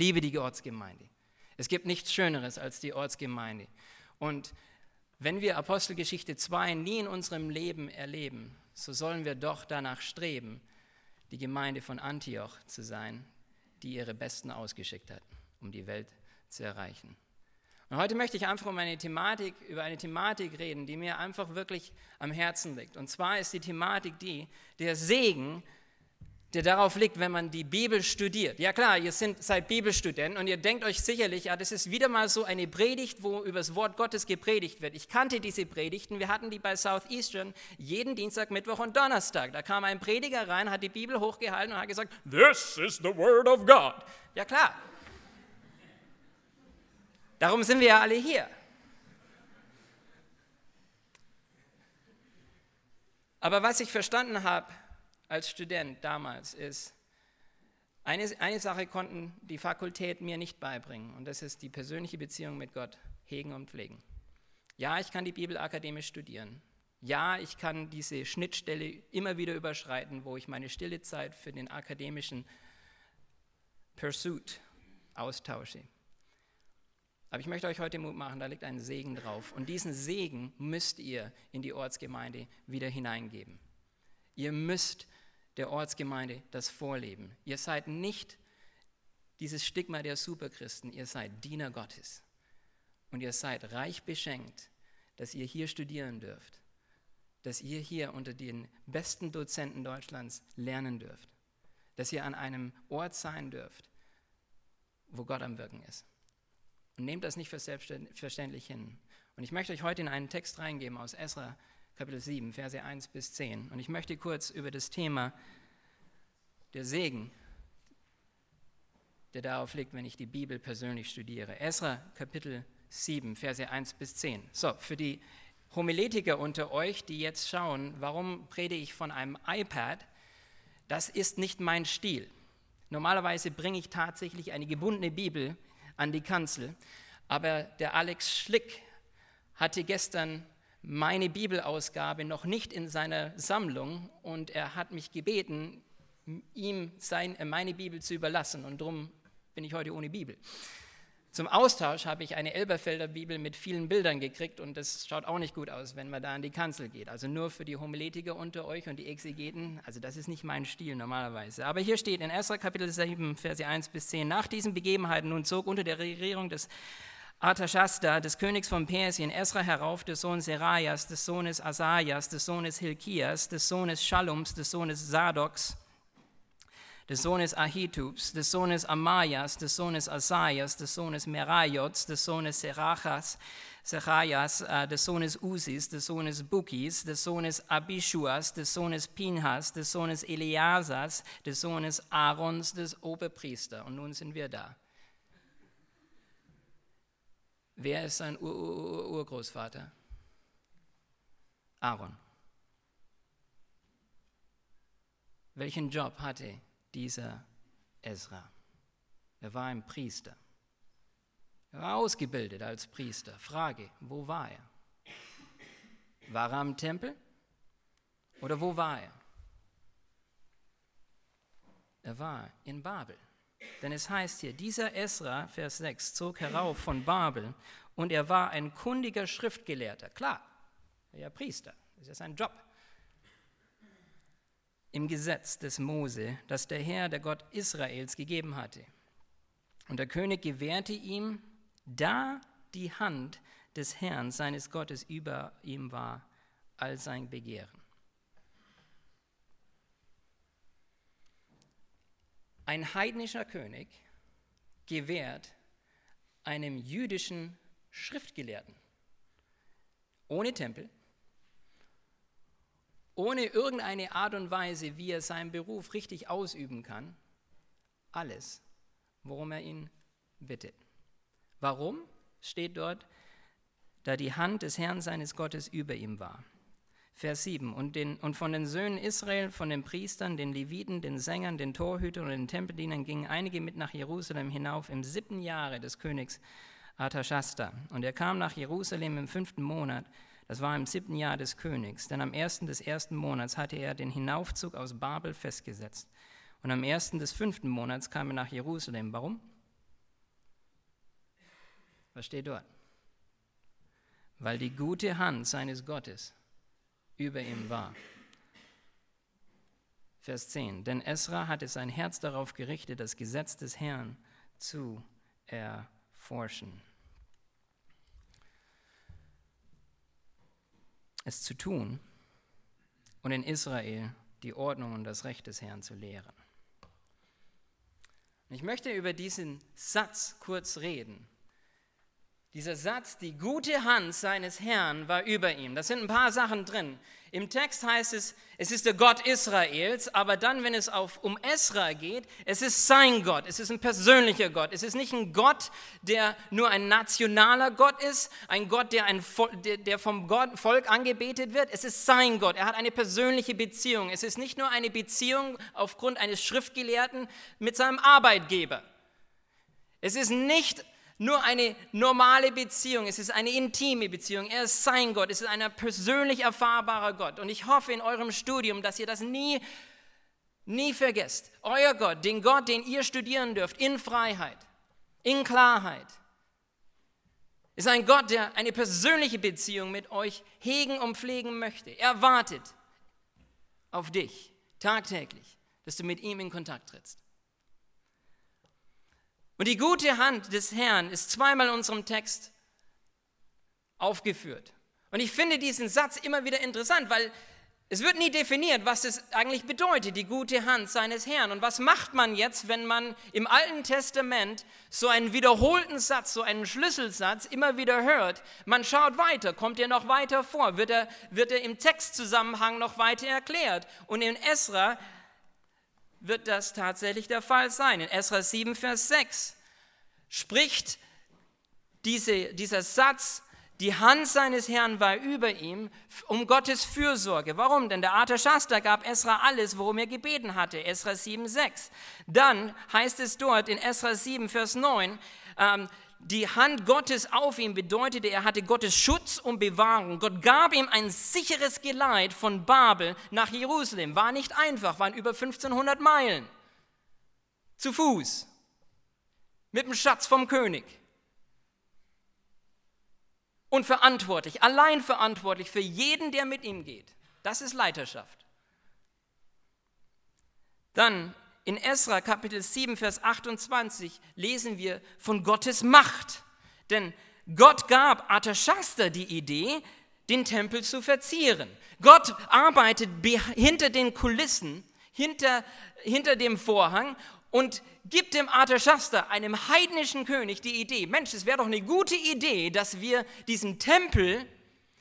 Liebe die Ortsgemeinde. Es gibt nichts Schöneres als die Ortsgemeinde. Und wenn wir Apostelgeschichte 2 nie in unserem Leben erleben, so sollen wir doch danach streben, die Gemeinde von Antioch zu sein, die ihre Besten ausgeschickt hat, um die Welt zu erreichen. Und heute möchte ich einfach um eine Thematik, über eine Thematik reden, die mir einfach wirklich am Herzen liegt. Und zwar ist die Thematik die, der Segen, der darauf liegt, wenn man die Bibel studiert. Ja klar, ihr sind, seid Bibelstudenten und ihr denkt euch sicherlich, ja, das ist wieder mal so eine Predigt, wo über das Wort Gottes gepredigt wird. Ich kannte diese Predigten, wir hatten die bei Southeastern jeden Dienstag, Mittwoch und Donnerstag. Da kam ein Prediger rein, hat die Bibel hochgehalten und hat gesagt, This is the word of God. Ja klar. Darum sind wir ja alle hier. Aber was ich verstanden habe, als Student damals ist, eine, eine Sache konnten die Fakultät mir nicht beibringen und das ist die persönliche Beziehung mit Gott hegen und pflegen. Ja, ich kann die Bibel akademisch studieren. Ja, ich kann diese Schnittstelle immer wieder überschreiten, wo ich meine stille Zeit für den akademischen Pursuit austausche. Aber ich möchte euch heute Mut machen, da liegt ein Segen drauf. Und diesen Segen müsst ihr in die Ortsgemeinde wieder hineingeben. Ihr müsst der Ortsgemeinde das vorleben. Ihr seid nicht dieses Stigma der Superchristen, ihr seid Diener Gottes. Und ihr seid reich beschenkt, dass ihr hier studieren dürft, dass ihr hier unter den besten Dozenten Deutschlands lernen dürft, dass ihr an einem Ort sein dürft, wo Gott am Wirken ist. Und nehmt das nicht für selbstverständlich hin. Und ich möchte euch heute in einen Text reingeben aus Esra Kapitel 7, Verse 1 bis 10. Und ich möchte kurz über das Thema der Segen, der darauf liegt, wenn ich die Bibel persönlich studiere. Esra Kapitel 7, Verse 1 bis 10. So, für die Homiletiker unter euch, die jetzt schauen, warum predige ich von einem iPad, das ist nicht mein Stil. Normalerweise bringe ich tatsächlich eine gebundene Bibel an die Kanzel, aber der Alex Schlick hatte gestern meine Bibelausgabe noch nicht in seiner Sammlung und er hat mich gebeten, ihm sein, äh, meine Bibel zu überlassen und darum bin ich heute ohne Bibel. Zum Austausch habe ich eine Elberfelder Bibel mit vielen Bildern gekriegt und das schaut auch nicht gut aus, wenn man da an die Kanzel geht. Also nur für die Homiletiker unter euch und die Exegeten, also das ist nicht mein Stil normalerweise. Aber hier steht in 1. Kapitel 7, Verse 1 bis 10, nach diesen Begebenheiten nun zog unter der Regierung des Artashasta, des Königs von Persien, Esra herauf, des Sohnes Serajas, des Sohnes Asajas, des Sohnes Hilkias, des Sohnes Shallums, des Sohnes Sadoks, des Sohnes Ahitubs, des Sohnes Amajas, des Sohnes Asajas, des Sohnes Merajots, des Sohnes Serachas, Serajas, äh, des Sohnes Usis, des Sohnes Bukis, des Sohnes Abishuas, des Sohnes Pinhas, des Sohnes Eliasas, des Sohnes Aarons, des Oberpriester. Und nun sind wir da. Wer ist sein Ur -Ur -Ur Urgroßvater? Aaron. Welchen Job hatte dieser Ezra? Er war ein Priester. Er war ausgebildet als Priester. Frage, wo war er? War er am Tempel? Oder wo war er? Er war in Babel. Denn es heißt hier, dieser Esra, Vers 6, zog herauf von Babel und er war ein kundiger Schriftgelehrter. Klar, er war Priester, das ist sein Job. Im Gesetz des Mose, das der Herr, der Gott Israels, gegeben hatte. Und der König gewährte ihm, da die Hand des Herrn, seines Gottes, über ihm war, all sein Begehren. Ein heidnischer König gewährt einem jüdischen Schriftgelehrten ohne Tempel, ohne irgendeine Art und Weise, wie er seinen Beruf richtig ausüben kann, alles, worum er ihn bittet. Warum steht dort, da die Hand des Herrn seines Gottes über ihm war? Vers 7. Und, den, und von den Söhnen Israel, von den Priestern, den Leviten, den Sängern, den Torhütern und den Tempeldienern gingen einige mit nach Jerusalem hinauf im siebten Jahre des Königs Artashasta. Und er kam nach Jerusalem im fünften Monat, das war im siebten Jahr des Königs, denn am ersten des ersten Monats hatte er den Hinaufzug aus Babel festgesetzt. Und am ersten des fünften Monats kam er nach Jerusalem. Warum? Was steht dort? Weil die gute Hand seines Gottes über ihm war. Vers 10. Denn Esra hatte sein Herz darauf gerichtet, das Gesetz des Herrn zu erforschen. Es zu tun und in Israel die Ordnung und das Recht des Herrn zu lehren. Ich möchte über diesen Satz kurz reden. Dieser Satz, die gute Hand seines Herrn war über ihm. Da sind ein paar Sachen drin. Im Text heißt es, es ist der Gott Israels, aber dann, wenn es auf, um Esra geht, es ist sein Gott, es ist ein persönlicher Gott. Es ist nicht ein Gott, der nur ein nationaler Gott ist, ein Gott, der, ein, der vom Gott, Volk angebetet wird. Es ist sein Gott. Er hat eine persönliche Beziehung. Es ist nicht nur eine Beziehung aufgrund eines Schriftgelehrten mit seinem Arbeitgeber. Es ist nicht nur eine normale Beziehung, es ist eine intime Beziehung. Er ist sein Gott, es ist ein persönlich erfahrbarer Gott. Und ich hoffe in eurem Studium, dass ihr das nie, nie vergesst. Euer Gott, den Gott, den ihr studieren dürft, in Freiheit, in Klarheit, ist ein Gott, der eine persönliche Beziehung mit euch hegen und pflegen möchte. Er wartet auf dich tagtäglich, dass du mit ihm in Kontakt trittst. Und die gute Hand des Herrn ist zweimal in unserem Text aufgeführt. Und ich finde diesen Satz immer wieder interessant, weil es wird nie definiert, was es eigentlich bedeutet, die gute Hand seines Herrn. Und was macht man jetzt, wenn man im Alten Testament so einen wiederholten Satz, so einen Schlüsselsatz immer wieder hört? Man schaut weiter, kommt er noch weiter vor, wird er, wird er im Textzusammenhang noch weiter erklärt. Und in Esra wird das tatsächlich der Fall sein. In Esra 7, Vers 6 spricht diese, dieser Satz, die Hand seines Herrn war über ihm, um Gottes Fürsorge. Warum? Denn der Artashasta gab Esra alles, worum er gebeten hatte. Esra 7, 6. Dann heißt es dort in Esra 7, Vers 9, ähm, die Hand Gottes auf ihm bedeutete, er hatte Gottes Schutz und Bewahrung. Gott gab ihm ein sicheres Geleit von Babel nach Jerusalem. War nicht einfach, waren über 1500 Meilen. Zu Fuß. Mit dem Schatz vom König. Und verantwortlich, allein verantwortlich für jeden, der mit ihm geht. Das ist Leiterschaft. Dann in Esra Kapitel 7, Vers 28 lesen wir von Gottes Macht. Denn Gott gab Artashasta die Idee, den Tempel zu verzieren. Gott arbeitet hinter den Kulissen, hinter, hinter dem Vorhang und gibt dem Artashasta, einem heidnischen König, die Idee, Mensch, es wäre doch eine gute Idee, dass wir diesen Tempel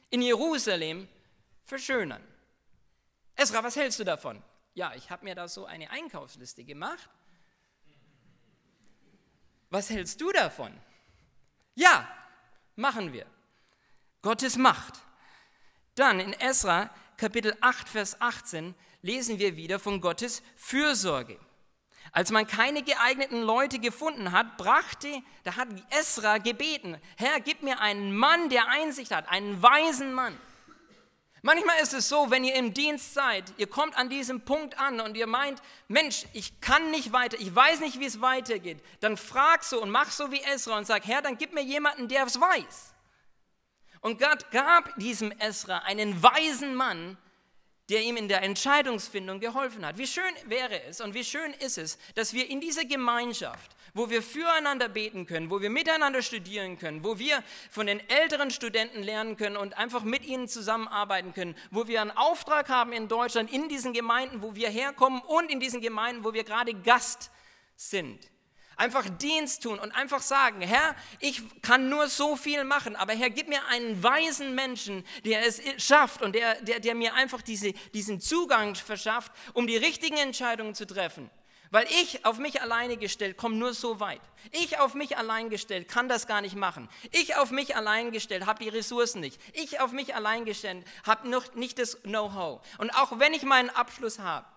in Jerusalem verschönern. Esra, was hältst du davon? Ja, ich habe mir da so eine Einkaufsliste gemacht. Was hältst du davon? Ja, machen wir. Gottes Macht. Dann in Esra Kapitel 8, Vers 18 lesen wir wieder von Gottes Fürsorge. Als man keine geeigneten Leute gefunden hat, brachte, da hat Esra gebeten, Herr, gib mir einen Mann, der Einsicht hat, einen weisen Mann. Manchmal ist es so, wenn ihr im Dienst seid, ihr kommt an diesem Punkt an und ihr meint, Mensch, ich kann nicht weiter, ich weiß nicht, wie es weitergeht, dann frag so und mach so wie Esra und sag, Herr, dann gib mir jemanden, der es weiß. Und Gott gab diesem Esra einen weisen Mann, der ihm in der Entscheidungsfindung geholfen hat. Wie schön wäre es und wie schön ist es, dass wir in dieser Gemeinschaft, wo wir füreinander beten können, wo wir miteinander studieren können, wo wir von den älteren Studenten lernen können und einfach mit ihnen zusammenarbeiten können, wo wir einen Auftrag haben in Deutschland, in diesen Gemeinden, wo wir herkommen und in diesen Gemeinden, wo wir gerade Gast sind einfach Dienst tun und einfach sagen, Herr, ich kann nur so viel machen, aber Herr, gib mir einen weisen Menschen, der es schafft und der, der, der mir einfach diese, diesen Zugang verschafft, um die richtigen Entscheidungen zu treffen. Weil ich auf mich alleine gestellt komme nur so weit. Ich auf mich allein gestellt kann das gar nicht machen. Ich auf mich allein gestellt habe die Ressourcen nicht. Ich auf mich allein gestellt habe noch nicht das Know-how. Und auch wenn ich meinen Abschluss habe,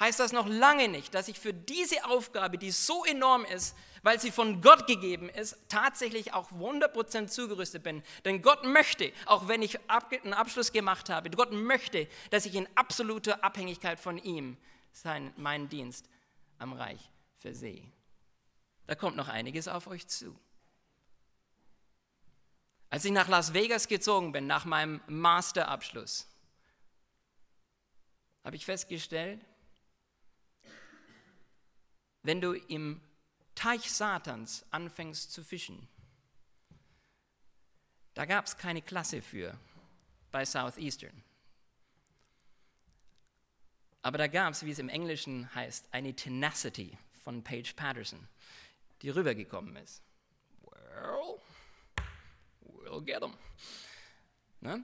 heißt das noch lange nicht, dass ich für diese Aufgabe, die so enorm ist, weil sie von Gott gegeben ist, tatsächlich auch 100% zugerüstet bin. Denn Gott möchte, auch wenn ich einen Abschluss gemacht habe, Gott möchte, dass ich in absoluter Abhängigkeit von ihm seinen, meinen Dienst am Reich versehe. Da kommt noch einiges auf euch zu. Als ich nach Las Vegas gezogen bin, nach meinem Masterabschluss, habe ich festgestellt, wenn du im Teich Satans anfängst zu fischen, da gab es keine Klasse für bei Southeastern. Aber da gab es, wie es im Englischen heißt, eine Tenacity von Paige Patterson, die rübergekommen ist. Well, we'll get them. Ne?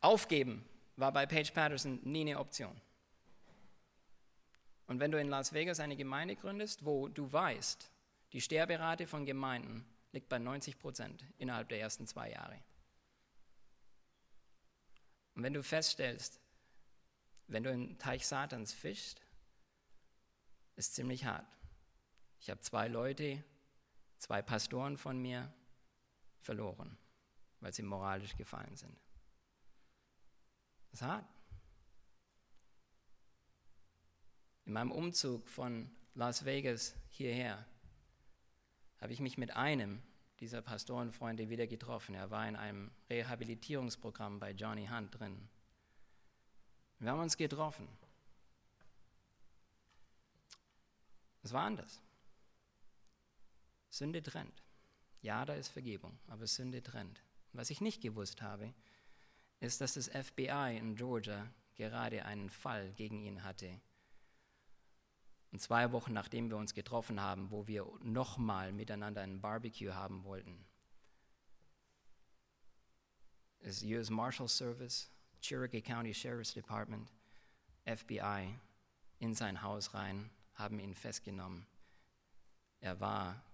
Aufgeben war bei Paige Patterson nie eine Option. Und wenn du in Las Vegas eine Gemeinde gründest, wo du weißt, die Sterberate von Gemeinden liegt bei 90 Prozent innerhalb der ersten zwei Jahre. Und wenn du feststellst, wenn du im Teich Satans fischst, ist ziemlich hart. Ich habe zwei Leute, zwei Pastoren von mir verloren, weil sie moralisch gefallen sind. Das ist hart. In meinem Umzug von Las Vegas hierher habe ich mich mit einem dieser Pastorenfreunde wieder getroffen. Er war in einem Rehabilitierungsprogramm bei Johnny Hunt drin. Wir haben uns getroffen. Es war anders. Sünde trennt. Ja, da ist Vergebung, aber Sünde trennt. Was ich nicht gewusst habe, ist, dass das FBI in Georgia gerade einen Fall gegen ihn hatte, und zwei Wochen nachdem wir uns getroffen haben, wo wir nochmal miteinander ein Barbecue haben wollten, ist US Marshal Service, Cherokee County Sheriff's Department, FBI in sein Haus rein, haben ihn festgenommen. Er war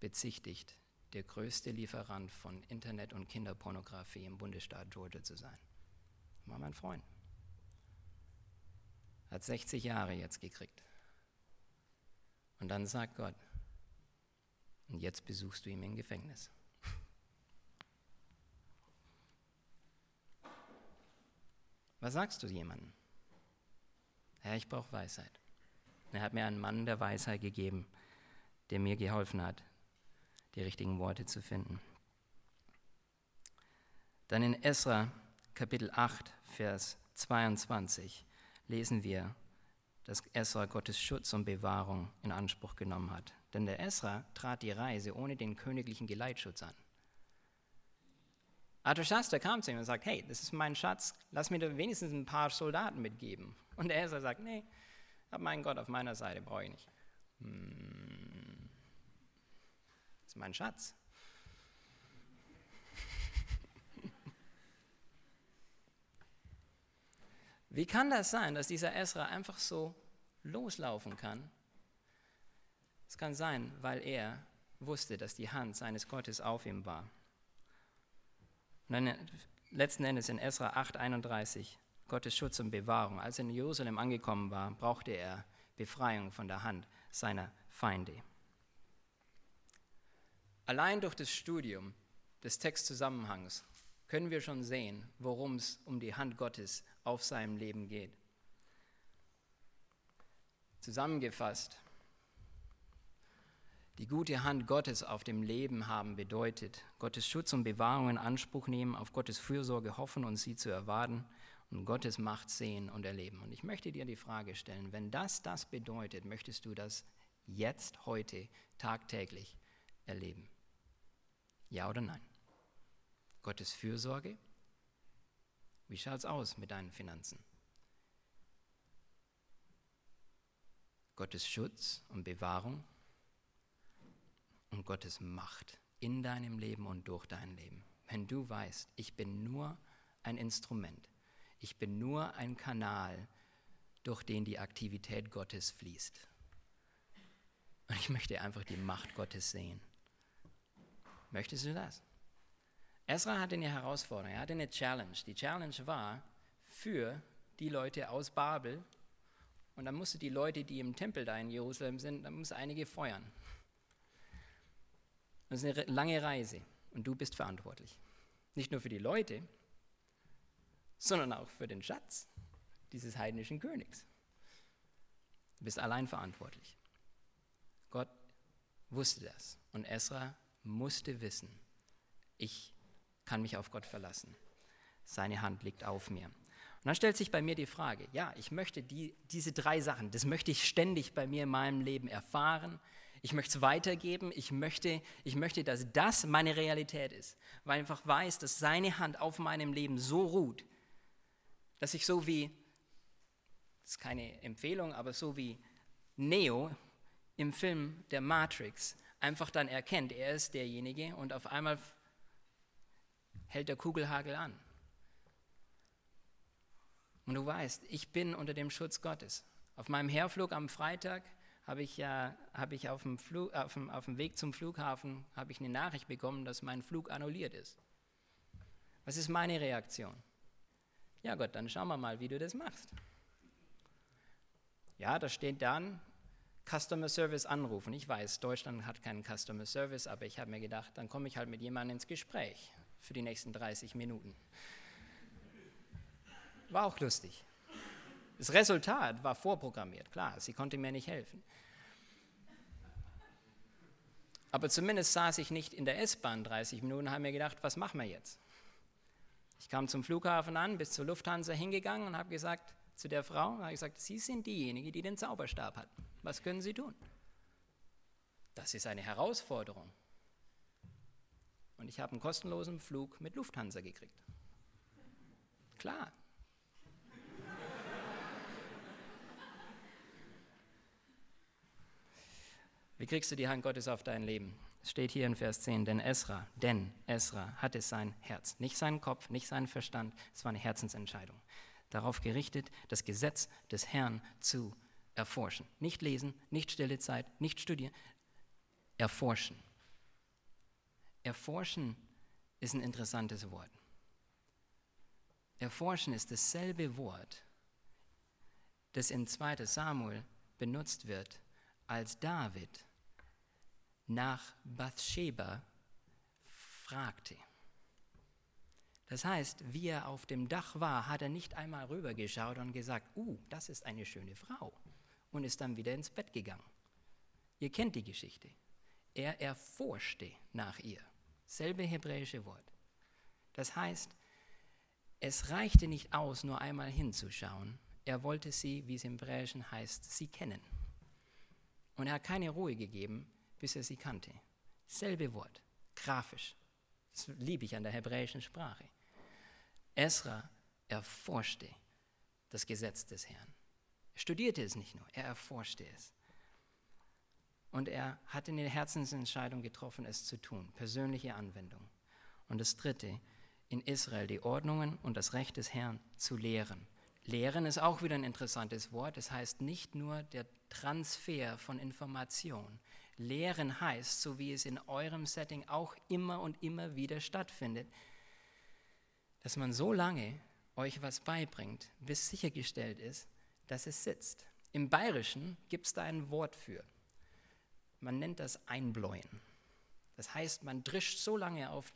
bezichtigt, der größte Lieferant von Internet- und Kinderpornografie im Bundesstaat Georgia zu sein. War mein Freund. Hat 60 Jahre jetzt gekriegt. Und dann sagt Gott, und jetzt besuchst du ihn im Gefängnis. Was sagst du jemandem? Herr, ich brauche Weisheit. Er hat mir einen Mann der Weisheit gegeben, der mir geholfen hat, die richtigen Worte zu finden. Dann in Esra Kapitel 8, Vers 22 lesen wir, dass Esra Gottes Schutz und Bewahrung in Anspruch genommen hat. Denn der Esra trat die Reise ohne den königlichen Geleitschutz an. Arthashasta kam zu ihm und sagt, hey, das ist mein Schatz, lass mir da wenigstens ein paar Soldaten mitgeben. Und der Esra sagt, nee, habe meinen Gott auf meiner Seite, brauche ich nicht. Hm, das ist mein Schatz. Wie kann das sein, dass dieser Esra einfach so loslaufen kann? Es kann sein, weil er wusste, dass die Hand seines Gottes auf ihm war. Und dann letzten Endes in Esra 8:31 Gottes Schutz und Bewahrung. Als er in Jerusalem angekommen war, brauchte er Befreiung von der Hand seiner Feinde. Allein durch das Studium des Textzusammenhangs können wir schon sehen, worum es um die Hand Gottes auf seinem Leben geht. Zusammengefasst, die gute Hand Gottes auf dem Leben haben bedeutet, Gottes Schutz und Bewahrung in Anspruch nehmen, auf Gottes Fürsorge hoffen und sie zu erwarten und Gottes Macht sehen und erleben. Und ich möchte dir die Frage stellen, wenn das das bedeutet, möchtest du das jetzt, heute, tagtäglich erleben? Ja oder nein? Gottes Fürsorge? Wie schaut es aus mit deinen Finanzen? Gottes Schutz und Bewahrung und Gottes Macht in deinem Leben und durch dein Leben. Wenn du weißt, ich bin nur ein Instrument, ich bin nur ein Kanal, durch den die Aktivität Gottes fließt. Und ich möchte einfach die Macht Gottes sehen. Möchtest du das? Ezra hatte eine Herausforderung, er hatte eine Challenge. Die Challenge war für die Leute aus Babel, und dann musste die Leute, die im Tempel da in Jerusalem sind, dann muss einige feuern. Das ist eine lange Reise und du bist verantwortlich. Nicht nur für die Leute, sondern auch für den Schatz dieses heidnischen Königs. Du bist allein verantwortlich. Gott wusste das und Esra musste wissen, ich kann mich auf Gott verlassen. Seine Hand liegt auf mir. Und dann stellt sich bei mir die Frage, ja, ich möchte die, diese drei Sachen, das möchte ich ständig bei mir in meinem Leben erfahren. Ich möchte es weitergeben. Ich möchte, ich möchte, dass das meine Realität ist, weil ich einfach weiß, dass seine Hand auf meinem Leben so ruht, dass ich so wie, das ist keine Empfehlung, aber so wie Neo im Film der Matrix einfach dann erkennt, er ist derjenige und auf einmal hält der Kugelhagel an. Und du weißt, ich bin unter dem Schutz Gottes. Auf meinem Herflug am Freitag habe ich ja habe ich auf dem, Flug, auf, dem, auf dem Weg zum Flughafen habe ich eine Nachricht bekommen, dass mein Flug annulliert ist. Was ist meine Reaktion? Ja Gott, dann schauen wir mal, wie du das machst. Ja, da steht dann Customer Service anrufen. Ich weiß, Deutschland hat keinen Customer Service, aber ich habe mir gedacht, dann komme ich halt mit jemandem ins Gespräch für die nächsten 30 Minuten. War auch lustig. Das Resultat war vorprogrammiert, klar, sie konnte mir nicht helfen. Aber zumindest saß ich nicht in der S-Bahn 30 Minuten und habe mir gedacht, was machen wir jetzt? Ich kam zum Flughafen an, bis zur Lufthansa hingegangen und habe gesagt zu der Frau, gesagt, Sie sind diejenige, die den Zauberstab hat. Was können Sie tun? Das ist eine Herausforderung. Und ich habe einen kostenlosen Flug mit Lufthansa gekriegt. Klar, Wie kriegst du die Hand Gottes auf dein Leben? Es steht hier in Vers 10, denn Esra, denn Esra hatte sein Herz, nicht seinen Kopf, nicht seinen Verstand, es war eine Herzensentscheidung. Darauf gerichtet, das Gesetz des Herrn zu erforschen. Nicht lesen, nicht stille Zeit, nicht studieren, erforschen. Erforschen ist ein interessantes Wort. Erforschen ist dasselbe Wort, das in 2 Samuel benutzt wird als David nach Bathsheba fragte. Das heißt, wie er auf dem Dach war, hat er nicht einmal rübergeschaut und gesagt, uh, das ist eine schöne Frau, und ist dann wieder ins Bett gegangen. Ihr kennt die Geschichte. Er erforschte nach ihr. Selbe hebräische Wort. Das heißt, es reichte nicht aus, nur einmal hinzuschauen. Er wollte sie, wie es im Hebräischen heißt, sie kennen. Und er hat keine Ruhe gegeben, bis er sie kannte. Selbe Wort, grafisch. Das liebe ich an der hebräischen Sprache. Esra erforschte das Gesetz des Herrn. Er studierte es nicht nur, er erforschte es. Und er hatte eine Herzensentscheidung getroffen, es zu tun, persönliche Anwendung. Und das Dritte, in Israel die Ordnungen und das Recht des Herrn zu lehren. Lehren ist auch wieder ein interessantes Wort. Es das heißt nicht nur der Transfer von Information. Lehren heißt, so wie es in eurem Setting auch immer und immer wieder stattfindet, dass man so lange euch was beibringt, bis sichergestellt ist, dass es sitzt. Im Bayerischen gibt es da ein Wort für. Man nennt das Einbläuen. Das heißt, man drischt so lange auf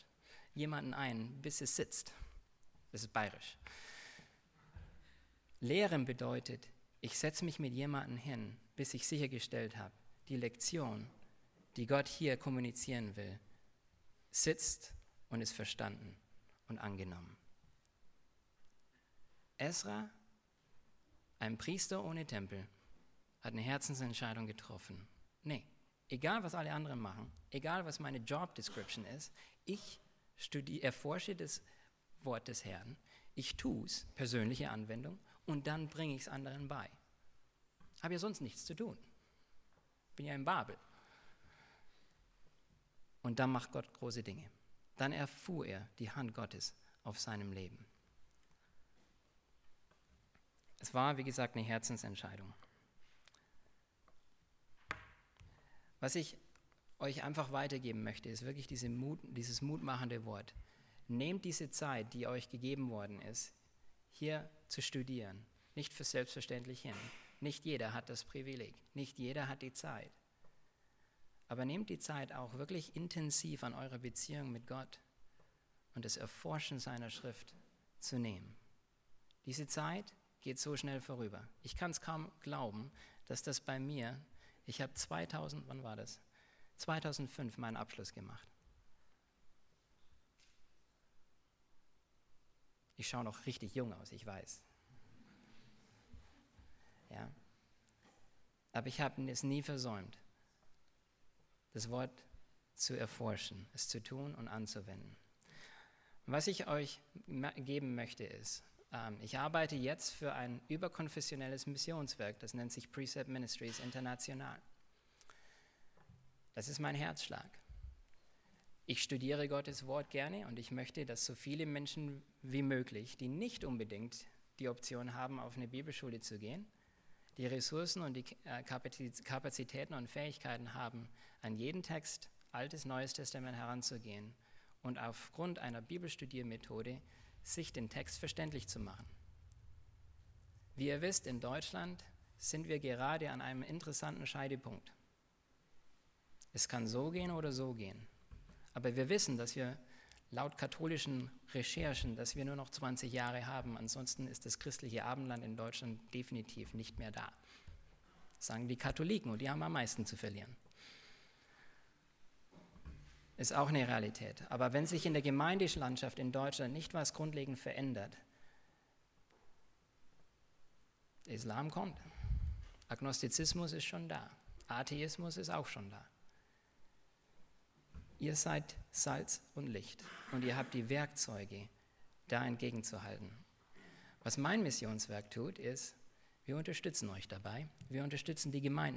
jemanden ein, bis es sitzt. Das ist bayerisch. Lehren bedeutet, ich setze mich mit jemandem hin, bis ich sichergestellt habe, die Lektion, die Gott hier kommunizieren will, sitzt und ist verstanden und angenommen. Esra, ein Priester ohne Tempel, hat eine Herzensentscheidung getroffen. Nee, egal was alle anderen machen, egal was meine Job Description ist, ich studiere, erforsche das Wort des Herrn, ich tue es, persönliche Anwendung, und dann bringe ich es anderen bei. Habe ja sonst nichts zu tun. Bin ja in Babel. Und dann macht Gott große Dinge. Dann erfuhr er die Hand Gottes auf seinem Leben. Es war, wie gesagt, eine Herzensentscheidung. Was ich euch einfach weitergeben möchte, ist wirklich diese Mut, dieses mutmachende Wort. Nehmt diese Zeit, die euch gegeben worden ist, hier zu studieren, nicht für selbstverständlich hin. Nicht jeder hat das Privileg, nicht jeder hat die Zeit. Aber nehmt die Zeit auch wirklich intensiv an eurer Beziehung mit Gott und das Erforschen seiner Schrift zu nehmen. Diese Zeit geht so schnell vorüber. Ich kann es kaum glauben, dass das bei mir, ich habe 2000, wann war das? 2005 meinen Abschluss gemacht. Ich schaue noch richtig jung aus, ich weiß. Ja. Aber ich habe es nie versäumt, das Wort zu erforschen, es zu tun und anzuwenden. Was ich euch geben möchte ist, ich arbeite jetzt für ein überkonfessionelles Missionswerk, das nennt sich Precept Ministries International. Das ist mein Herzschlag. Ich studiere Gottes Wort gerne und ich möchte, dass so viele Menschen wie möglich, die nicht unbedingt die Option haben, auf eine Bibelschule zu gehen, die Ressourcen und die äh, Kapazitäten und Fähigkeiten haben, an jeden Text, Altes, Neues Testament heranzugehen und aufgrund einer Bibelstudiermethode sich den Text verständlich zu machen. Wie ihr wisst, in Deutschland sind wir gerade an einem interessanten Scheidepunkt. Es kann so gehen oder so gehen. Aber wir wissen, dass wir laut katholischen Recherchen, dass wir nur noch 20 Jahre haben. Ansonsten ist das christliche Abendland in Deutschland definitiv nicht mehr da. Das sagen die Katholiken und die haben am meisten zu verlieren. Ist auch eine Realität. Aber wenn sich in der Gemeindelandschaft in Deutschland nicht was grundlegend verändert, der Islam kommt. Agnostizismus ist schon da. Atheismus ist auch schon da. Ihr seid Salz und Licht und ihr habt die Werkzeuge, da entgegenzuhalten. Was mein Missionswerk tut, ist, wir unterstützen euch dabei, wir unterstützen die Gemeinden